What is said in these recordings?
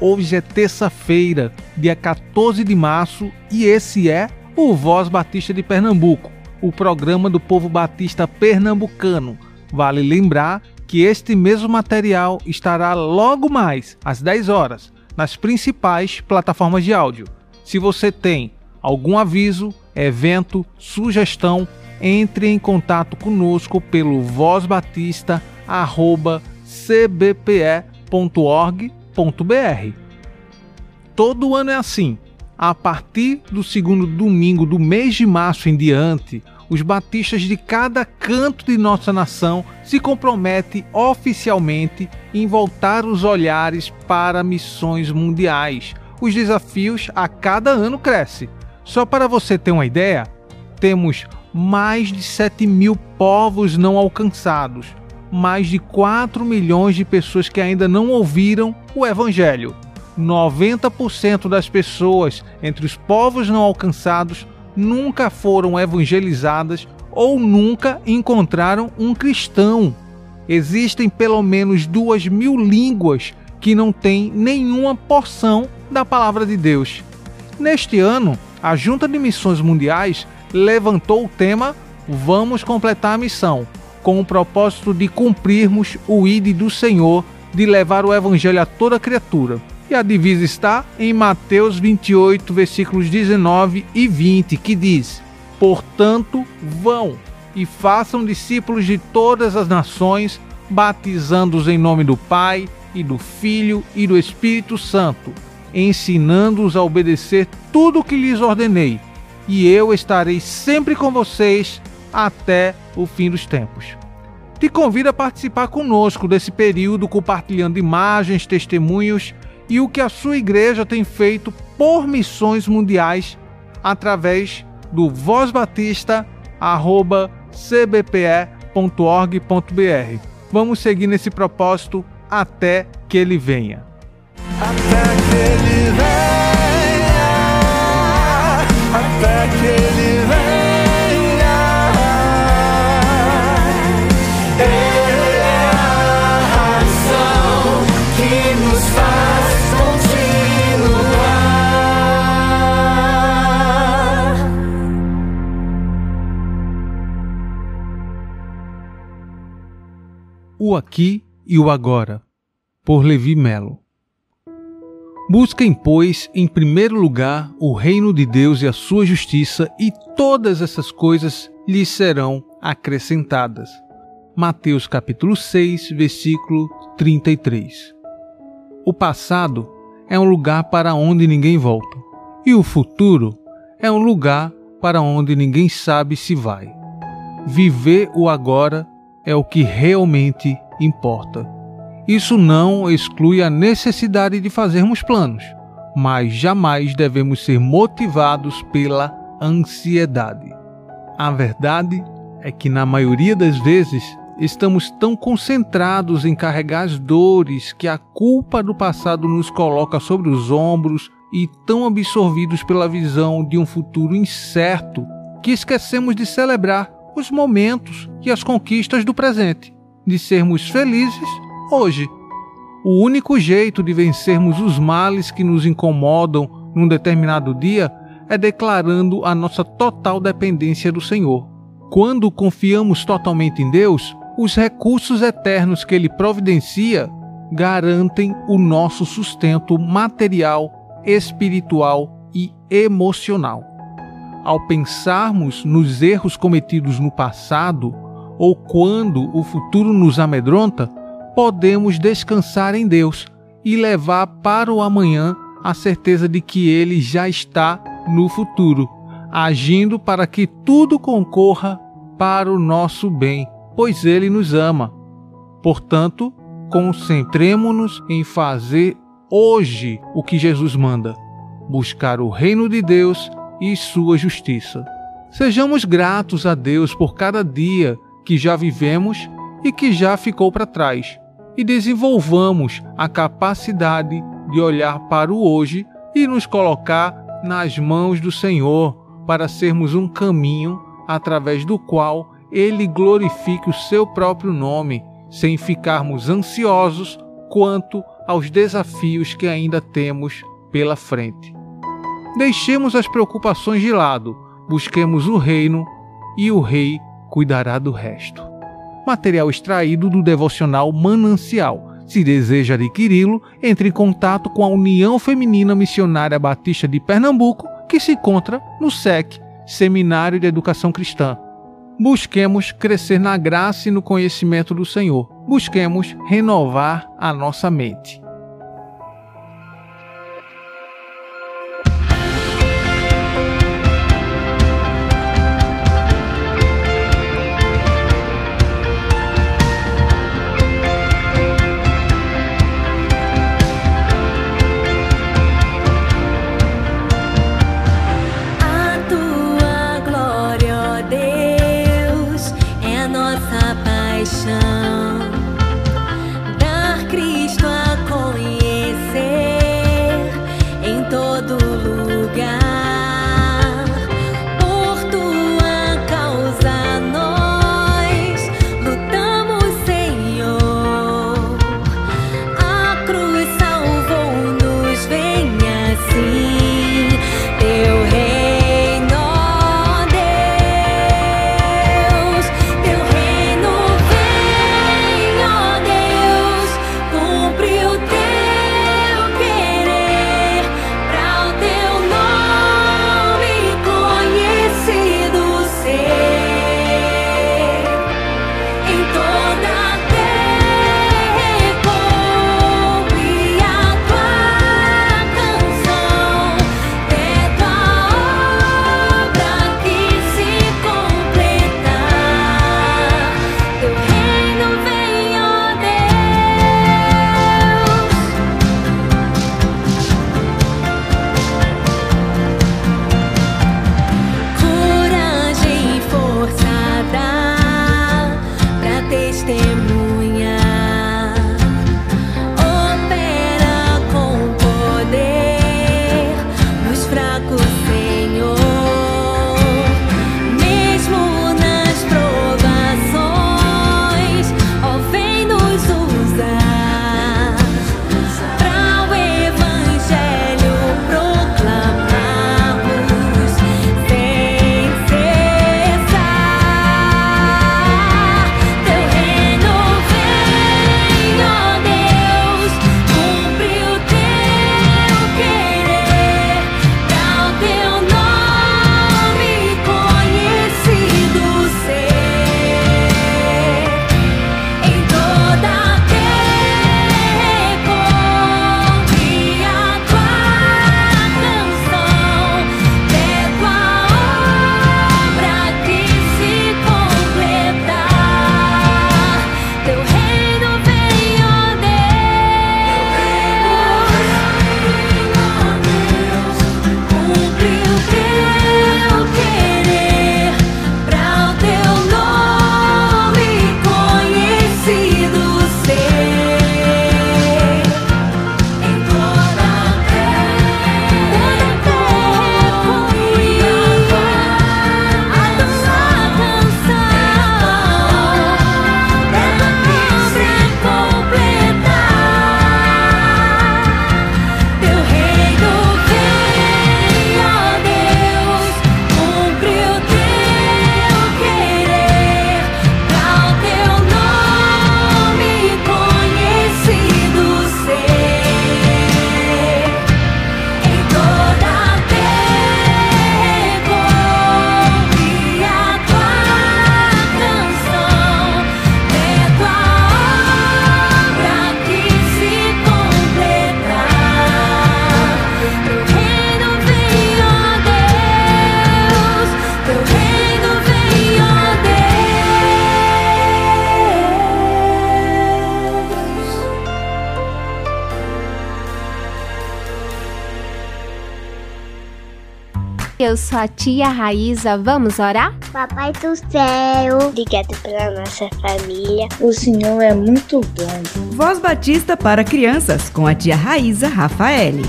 Hoje é terça-feira, dia 14 de março, e esse é o Voz Batista de Pernambuco, o programa do povo batista pernambucano. Vale lembrar que este mesmo material estará logo mais às 10 horas nas principais plataformas de áudio. Se você tem algum aviso, evento, sugestão, entre em contato conosco pelo vozbatista@cbpe.org Todo ano é assim. A partir do segundo domingo do mês de março em diante, os batistas de cada canto de nossa nação se comprometem oficialmente em voltar os olhares para missões mundiais. Os desafios a cada ano crescem. Só para você ter uma ideia, temos mais de 7 mil povos não alcançados, mais de 4 milhões de pessoas que ainda não ouviram o Evangelho. 90% das pessoas entre os povos não alcançados nunca foram evangelizadas ou nunca encontraram um cristão. Existem pelo menos duas mil línguas que não têm nenhuma porção da palavra de Deus. Neste ano, a Junta de Missões Mundiais levantou o tema Vamos completar a missão com o propósito de cumprirmos o ID do Senhor, de levar o Evangelho a toda criatura. E a divisa está em Mateus 28, versículos 19 e 20, que diz: Portanto, vão e façam discípulos de todas as nações, batizando-os em nome do Pai, e do Filho e do Espírito Santo, ensinando-os a obedecer tudo o que lhes ordenei. E eu estarei sempre com vocês até o fim dos tempos te convido a participar conosco desse período, compartilhando imagens, testemunhos e o que a sua igreja tem feito por missões mundiais através do vozbatista@cbpe.org.br. Vamos seguir nesse propósito até que ele venha. Até que ele venha. Até que ele venha. O Aqui e o Agora, por Levi Melo. Busquem, pois, em primeiro lugar o reino de Deus e a sua justiça, e todas essas coisas lhes serão acrescentadas. Mateus capítulo 6, versículo 33. O passado é um lugar para onde ninguém volta, e o futuro é um lugar para onde ninguém sabe se vai. Viver o agora é o que realmente importa. Isso não exclui a necessidade de fazermos planos, mas jamais devemos ser motivados pela ansiedade. A verdade é que, na maioria das vezes, estamos tão concentrados em carregar as dores que a culpa do passado nos coloca sobre os ombros e tão absorvidos pela visão de um futuro incerto que esquecemos de celebrar os momentos e as conquistas do presente, de sermos felizes hoje. O único jeito de vencermos os males que nos incomodam num determinado dia é declarando a nossa total dependência do Senhor. Quando confiamos totalmente em Deus, os recursos eternos que Ele providencia garantem o nosso sustento material, espiritual e emocional ao pensarmos nos erros cometidos no passado ou quando o futuro nos amedronta, podemos descansar em Deus e levar para o amanhã a certeza de que Ele já está no futuro, agindo para que tudo concorra para o nosso bem, pois Ele nos ama. Portanto, concentremos-nos em fazer hoje o que Jesus manda buscar o reino de Deus e sua justiça. Sejamos gratos a Deus por cada dia que já vivemos e que já ficou para trás, e desenvolvamos a capacidade de olhar para o hoje e nos colocar nas mãos do Senhor para sermos um caminho através do qual Ele glorifique o seu próprio nome, sem ficarmos ansiosos quanto aos desafios que ainda temos pela frente. Deixemos as preocupações de lado, busquemos o reino e o rei cuidará do resto. Material extraído do devocional Manancial. Se deseja adquiri-lo, entre em contato com a União Feminina Missionária Batista de Pernambuco, que se encontra no SEC, Seminário de Educação Cristã. Busquemos crescer na graça e no conhecimento do Senhor. Busquemos renovar a nossa mente. Eu sou a tia Raíza, vamos orar? Papai do céu, obrigado pela nossa família. O Senhor é muito bom. Voz Batista para crianças com a tia Raíza Rafaele.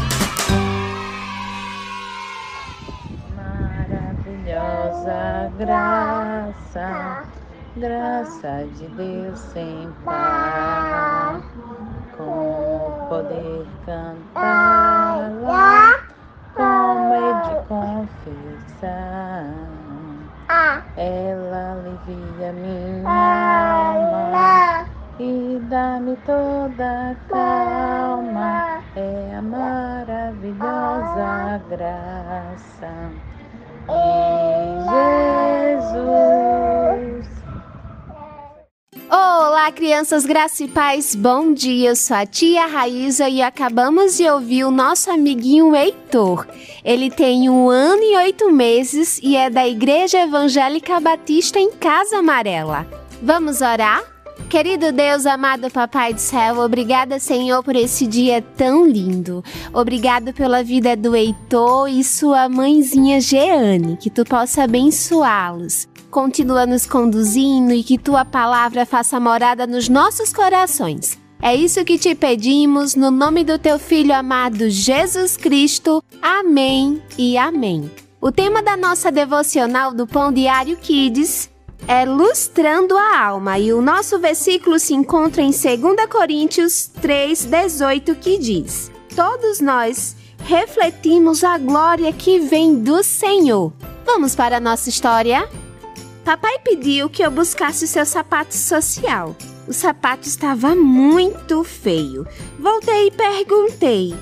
Maravilhosa graça, graça de Deus sem par, com poder cantá-la como de confessar. Ela alivia minha alma e dá-me toda calma. É a maravilhosa graça de Jesus. Olá, crianças e paz, bom dia. Eu sou a tia Raíza e acabamos de ouvir o nosso amiguinho Heitor. Ele tem um ano e oito meses e é da Igreja Evangélica Batista em Casa Amarela. Vamos orar? Querido Deus, amado Papai do Céu, obrigada, Senhor, por esse dia tão lindo. Obrigado pela vida do Heitor e sua mãezinha Jeane, que tu possa abençoá-los. Continua nos conduzindo e que tua palavra faça morada nos nossos corações. É isso que te pedimos no nome do teu filho amado Jesus Cristo. Amém e amém. O tema da nossa devocional do Pão Diário Kids é lustrando a alma e o nosso versículo se encontra em 2 Coríntios 3:18 que diz: Todos nós refletimos a glória que vem do Senhor. Vamos para a nossa história? Papai pediu que eu buscasse o seu sapato social. O sapato estava muito feio. Voltei e perguntei: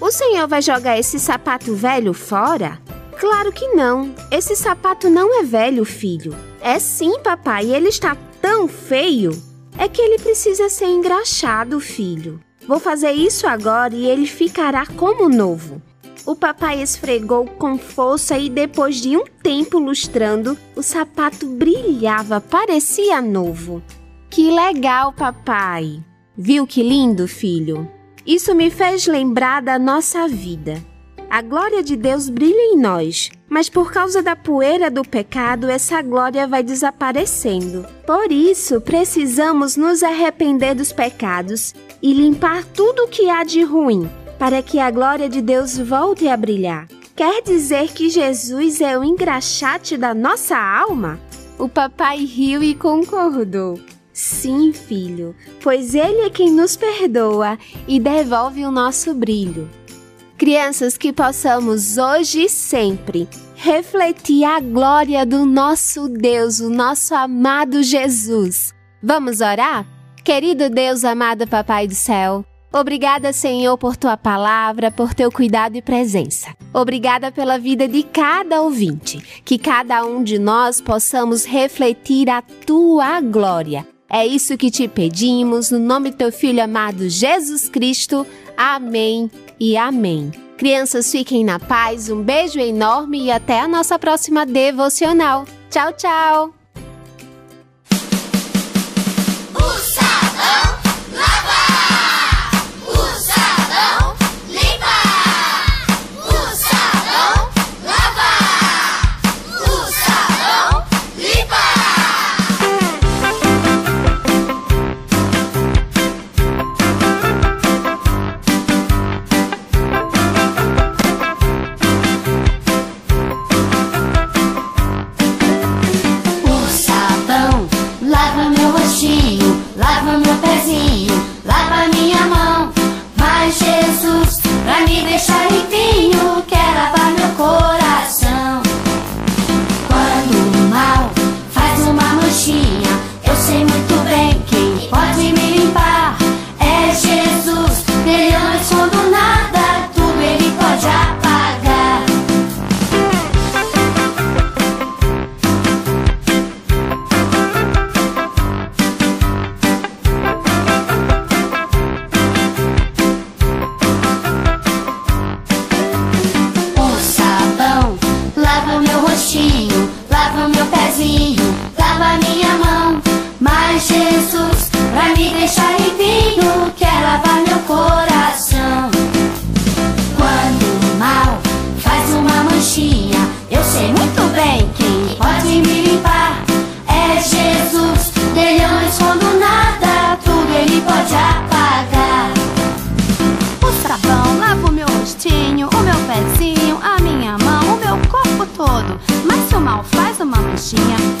O senhor vai jogar esse sapato velho fora? Claro que não. Esse sapato não é velho, filho. É sim, papai. Ele está tão feio. É que ele precisa ser engraxado, filho. Vou fazer isso agora e ele ficará como novo. O papai esfregou com força e depois de um tempo lustrando, o sapato brilhava, parecia novo. Que legal, papai! Viu que lindo, filho? Isso me fez lembrar da nossa vida. A glória de Deus brilha em nós, mas por causa da poeira do pecado, essa glória vai desaparecendo. Por isso, precisamos nos arrepender dos pecados e limpar tudo o que há de ruim para que a glória de Deus volte a brilhar. Quer dizer que Jesus é o engraxate da nossa alma? O papai riu e concordou. Sim, filho, pois ele é quem nos perdoa e devolve o nosso brilho. Crianças, que possamos hoje e sempre refletir a glória do nosso Deus, o nosso amado Jesus. Vamos orar? Querido Deus, amado Papai do Céu, Obrigada, Senhor, por tua palavra, por teu cuidado e presença. Obrigada pela vida de cada ouvinte, que cada um de nós possamos refletir a tua glória. É isso que te pedimos, no nome do teu filho amado Jesus Cristo. Amém e amém. Crianças, fiquem na paz, um beijo enorme e até a nossa próxima devocional. Tchau, tchau!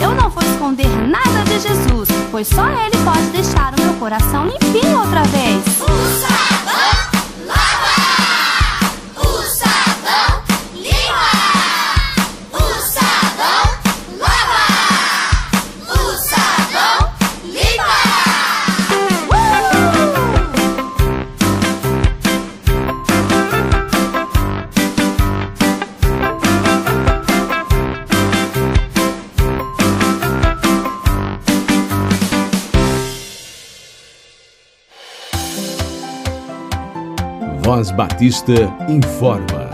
Eu não vou esconder nada de Jesus, pois só Ele pode deixar o meu coração limpinho outra vez. Batista informa.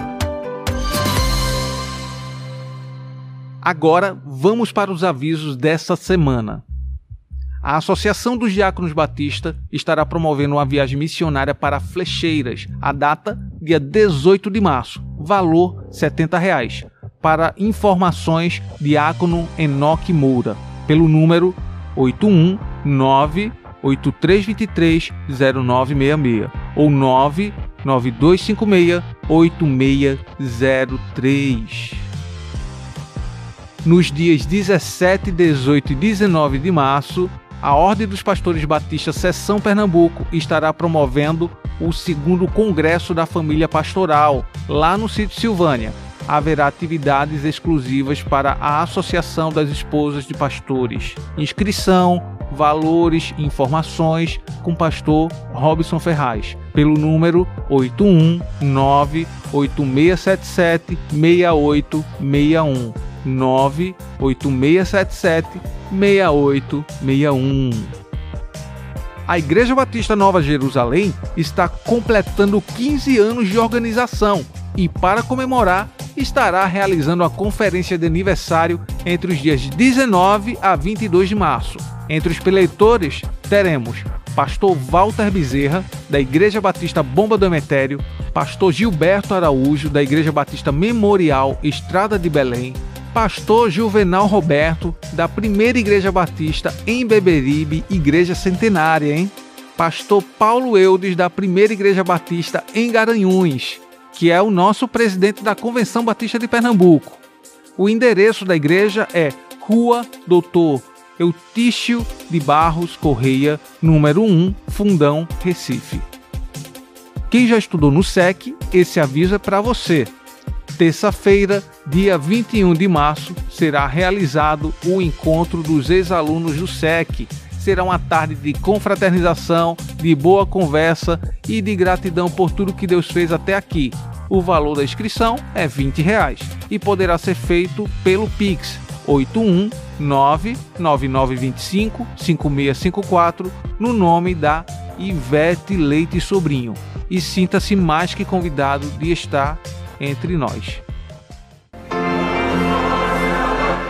Agora vamos para os avisos dessa semana. A Associação dos Diáconos Batista estará promovendo uma viagem missionária para Flecheiras. A data, dia 18 de março. Valor 70 reais. Para informações, Diácono Enoque Moura, pelo número 819 8323 0966 ou 99256 8603. Nos dias 17, 18 e 19 de março, a Ordem dos Pastores Batistas Seção Pernambuco estará promovendo o segundo Congresso da Família Pastoral, lá no sítio Silvânia. Haverá atividades exclusivas para a Associação das Esposas de Pastores. Inscrição, valores informações com o pastor Robson Ferraz, pelo número 819 8677 6861 98677 6861. A Igreja Batista Nova Jerusalém está completando 15 anos de organização e, para comemorar, estará realizando a conferência de aniversário entre os dias 19 a 22 de março. Entre os preleitores, teremos Pastor Walter Bezerra, da Igreja Batista Bomba do Emetério, Pastor Gilberto Araújo, da Igreja Batista Memorial Estrada de Belém, Pastor Juvenal Roberto, da Primeira Igreja Batista em Beberibe, Igreja Centenária, hein? Pastor Paulo Eudes, da Primeira Igreja Batista em Garanhuns, que é o nosso presidente da Convenção Batista de Pernambuco. O endereço da igreja é Rua Doutor Eutício de Barros Correia, número 1, Fundão, Recife. Quem já estudou no SEC, esse aviso é para você. Terça-feira, dia 21 de março, será realizado o encontro dos ex-alunos do SEC. Será uma tarde de confraternização, de boa conversa e de gratidão por tudo que Deus fez até aqui. O valor da inscrição é 20 reais e poderá ser feito pelo Pix 81999255654 no nome da Ivete Leite Sobrinho. E sinta-se mais que convidado de estar entre nós.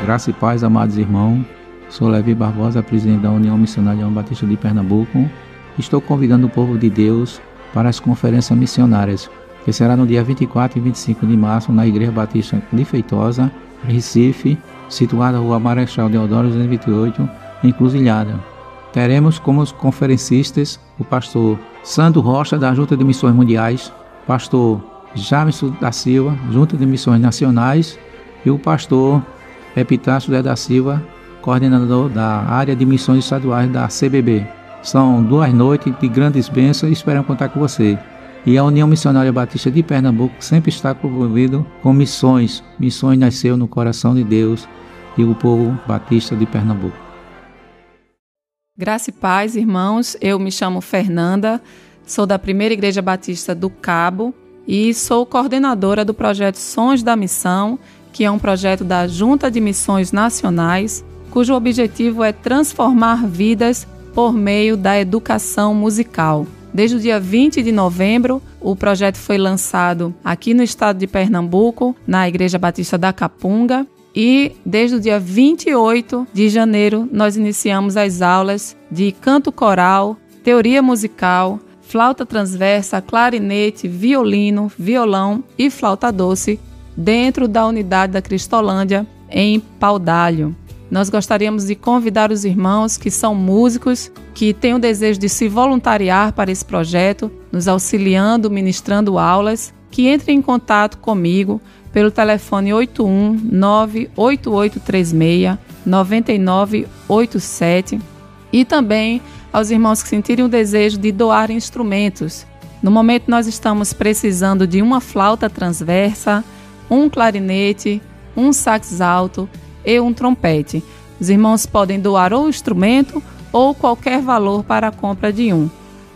Graça e paz, amados irmãos. Sou Levi Barbosa, presidente da União Missionária Batista de Pernambuco. Estou convidando o povo de Deus para as conferências missionárias, que será no dia 24 e 25 de março na Igreja Batista de Feitosa, Recife, situada na Rua Marechal Deodoro 228, em Cruzilhada. Teremos como conferencistas o pastor Sandro Rocha, da Junta de Missões Mundiais, pastor Jamison da Silva, Junta de Missões Nacionais, e o pastor Epitácio da Silva, coordenador da área de missões estaduais da CBB. São duas noites de grandes bênçãos e esperamos contar com você. E a União Missionária Batista de Pernambuco sempre está envolvido com missões. Missões nasceu no coração de Deus e o povo batista de Pernambuco. Graça e paz, irmãos. Eu me chamo Fernanda, sou da Primeira Igreja Batista do Cabo e sou coordenadora do projeto Sons da Missão, que é um projeto da Junta de Missões Nacionais, cujo objetivo é transformar vidas por meio da educação musical. Desde o dia 20 de novembro, o projeto foi lançado aqui no estado de Pernambuco, na Igreja Batista da Capunga, e desde o dia 28 de janeiro nós iniciamos as aulas de canto coral, teoria musical, flauta transversa, clarinete, violino, violão e flauta doce dentro da unidade da Cristolândia em Paudalho. Nós gostaríamos de convidar os irmãos que são músicos, que têm o desejo de se voluntariar para esse projeto, nos auxiliando, ministrando aulas, que entrem em contato comigo pelo telefone 81 98836 9987 e também aos irmãos que sentirem o desejo de doar instrumentos. No momento nós estamos precisando de uma flauta transversa, um clarinete, um sax alto e um trompete. Os irmãos podem doar ou instrumento ou qualquer valor para a compra de um.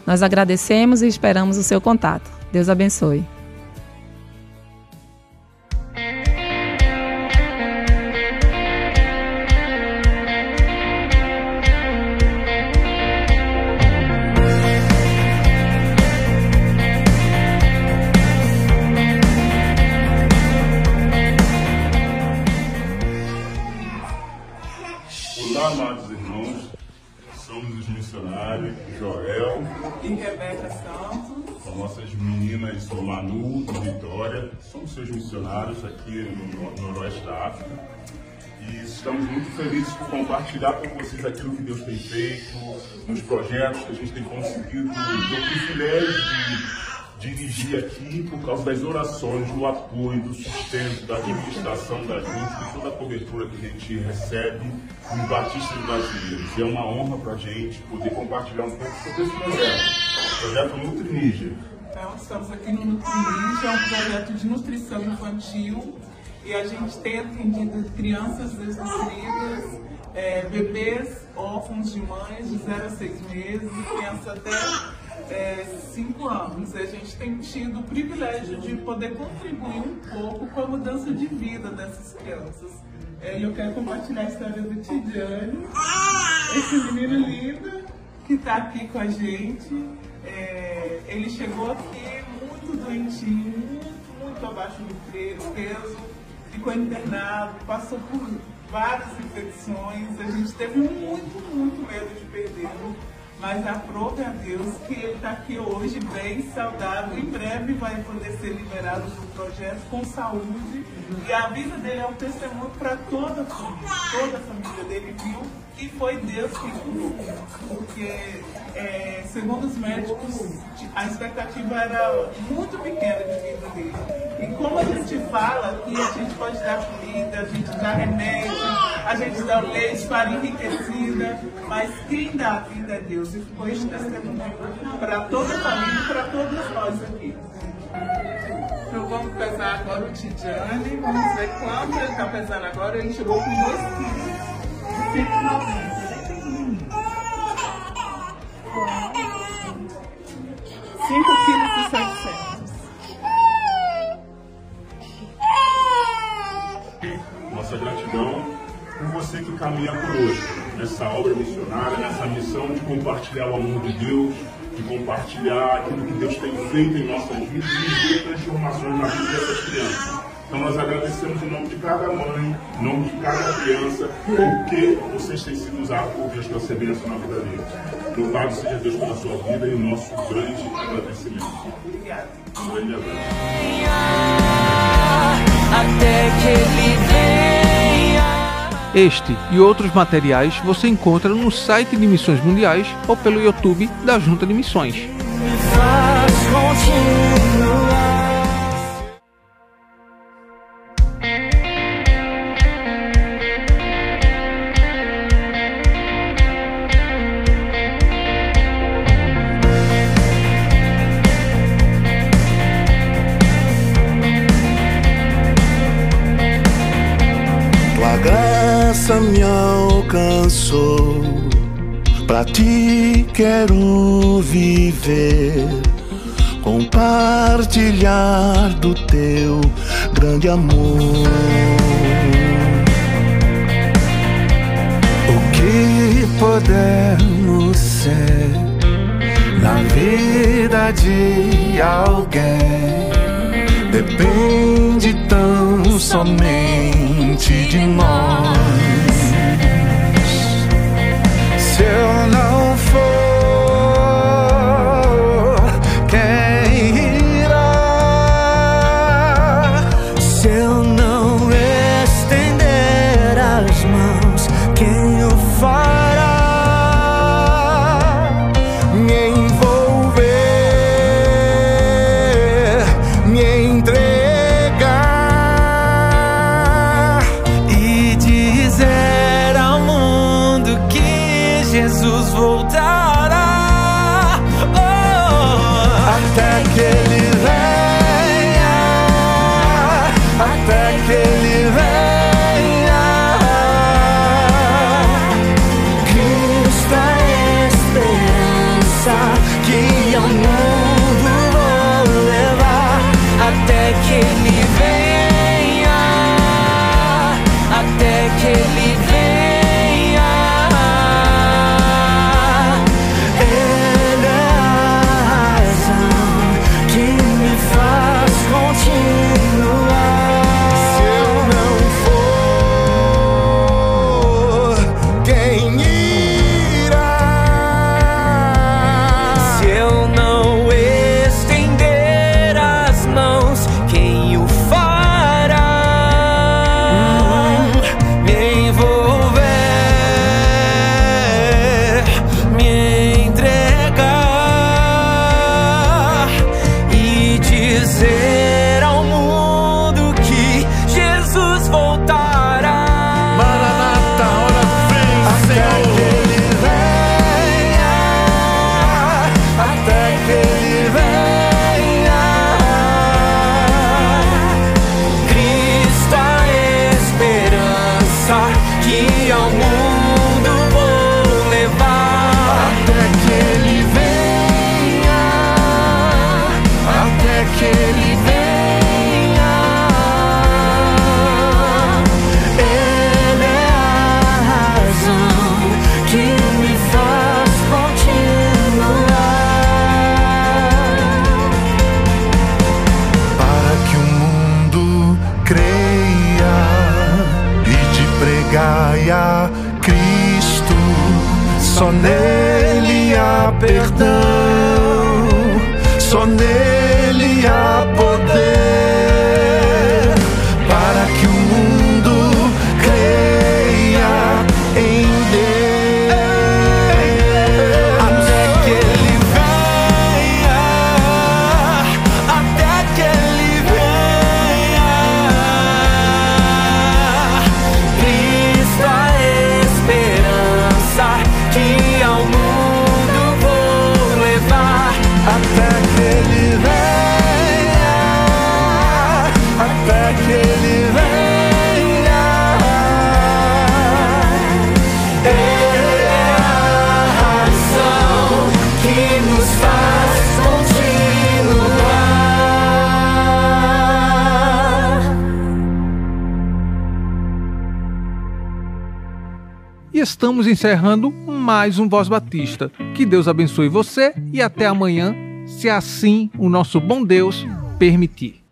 Nós agradecemos e esperamos o seu contato. Deus abençoe. Aqui no Noroeste da África. E estamos muito felizes por compartilhar com vocês aquilo que Deus tem feito, nos projetos que a gente tem conseguido, do privilégio de dirigir aqui por causa das orações, do apoio, do sustento, da administração da gente, de toda a cobertura que a gente recebe nos batistas brasileiros. E é uma honra para a gente poder compartilhar um pouco sobre esse projeto, o projeto Nutrinígia. Então, estamos aqui no Nutrinígia, é um projeto de nutrição infantil e a gente tem atendido crianças desnutridas, é, bebês órfãos de mães de 0 a 6 meses, crianças até é, cinco anos. A gente tem tido o privilégio de poder contribuir um pouco com a mudança de vida dessas crianças. É, eu quero compartilhar a história do Tidiane, esse menino lindo que está aqui com a gente. Ele chegou aqui muito doentinho, muito, muito abaixo do peso, ficou internado, passou por várias infecções. A gente teve muito, muito medo de perdê-lo mas aprove a Deus que ele está aqui hoje bem, saudável, em breve vai poder ser liberado do projeto com saúde. E a vida dele é um testemunho para toda a família, toda a família dele viu? Que foi Deus que curou, porque é, segundo os médicos a expectativa era muito pequena de vida dele. E como a gente fala que a gente pode dar comida, a gente dá remédio, a gente dá leite, farinha enriquecida, mas quem dá a vida é Deus. E foi esse testemunho para toda a família e para todos nós aqui. Então vamos pesar agora o Tidiane, vamos ver quanto ele está pesando agora. Ele chegou com 2 quilos. 190. 5 quilos e 700. Nossa gratidão por você que caminha conosco nessa obra missionária, nessa missão de compartilhar o amor de Deus, de compartilhar aquilo que Deus tem feito em nossas vidas e de transformações na vida dessas crianças. Então nós agradecemos em nome de cada mãe, em nome de cada criança, porque vocês têm sido usados por Deus para ser bênção na vida deles. Louvado seja Deus pela sua vida e o nosso grande agradecimento. Obrigada. Um grande abraço. Até que ele venha. Este e outros materiais você encontra no site de Missões Mundiais ou pelo YouTube da Junta de Missões. Graça me alcançou, pra ti quero viver, compartilhar do teu grande amor. O que podemos ser na vida de alguém? depende tão somente de nós. Se eu não estamos encerrando mais um Voz Batista. Que Deus abençoe você e até amanhã, se assim o nosso bom Deus permitir.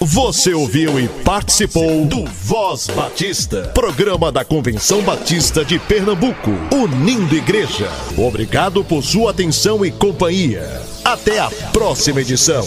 Você ouviu e participou do Voz Batista, programa da Convenção Batista de Pernambuco, unindo igreja. Obrigado por sua atenção e companhia. Até a próxima edição.